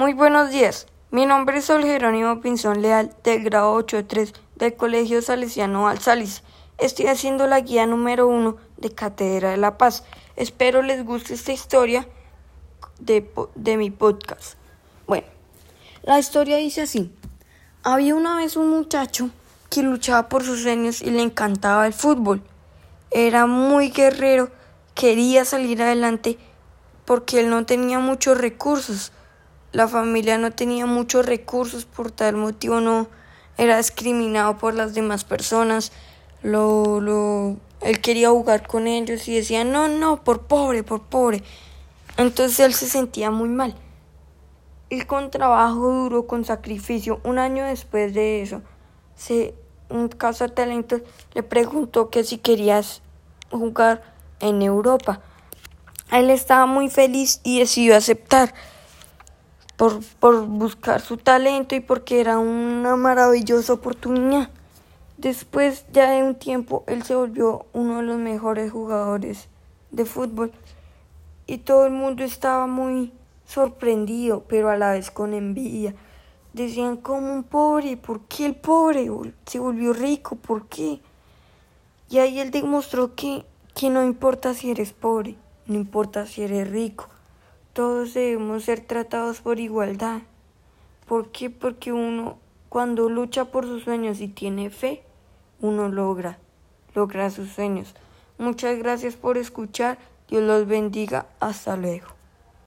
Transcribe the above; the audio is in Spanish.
Muy buenos días. Mi nombre es Sol Jerónimo Pinzón Leal, del grado 8.3 del Colegio Salesiano Alzalis. Estoy haciendo la guía número uno de Cátedra de la Paz. Espero les guste esta historia de, de mi podcast. Bueno, la historia dice así. Había una vez un muchacho que luchaba por sus sueños y le encantaba el fútbol. Era muy guerrero, quería salir adelante porque él no tenía muchos recursos. La familia no tenía muchos recursos, por tal motivo no era discriminado por las demás personas. Lo, lo, él quería jugar con ellos y decía, no, no, por pobre, por pobre. Entonces él se sentía muy mal. Y con trabajo duro, con sacrificio, un año después de eso, se, un caso de talentos le preguntó que si querías jugar en Europa. Él estaba muy feliz y decidió aceptar por, por buscar su talento y porque era una maravillosa oportunidad. Después ya de un tiempo él se volvió uno de los mejores jugadores de fútbol y todo el mundo estaba muy sorprendido, pero a la vez con envidia. Decían como un pobre, ¿por qué el pobre se volvió rico? ¿Por qué? Y ahí él demostró que, que no importa si eres pobre, no importa si eres rico, todos debemos ser tratados por igualdad. ¿Por qué? Porque uno cuando lucha por sus sueños y tiene fe, uno logra, logra sus sueños. Muchas gracias por escuchar. Dios los bendiga. Hasta luego.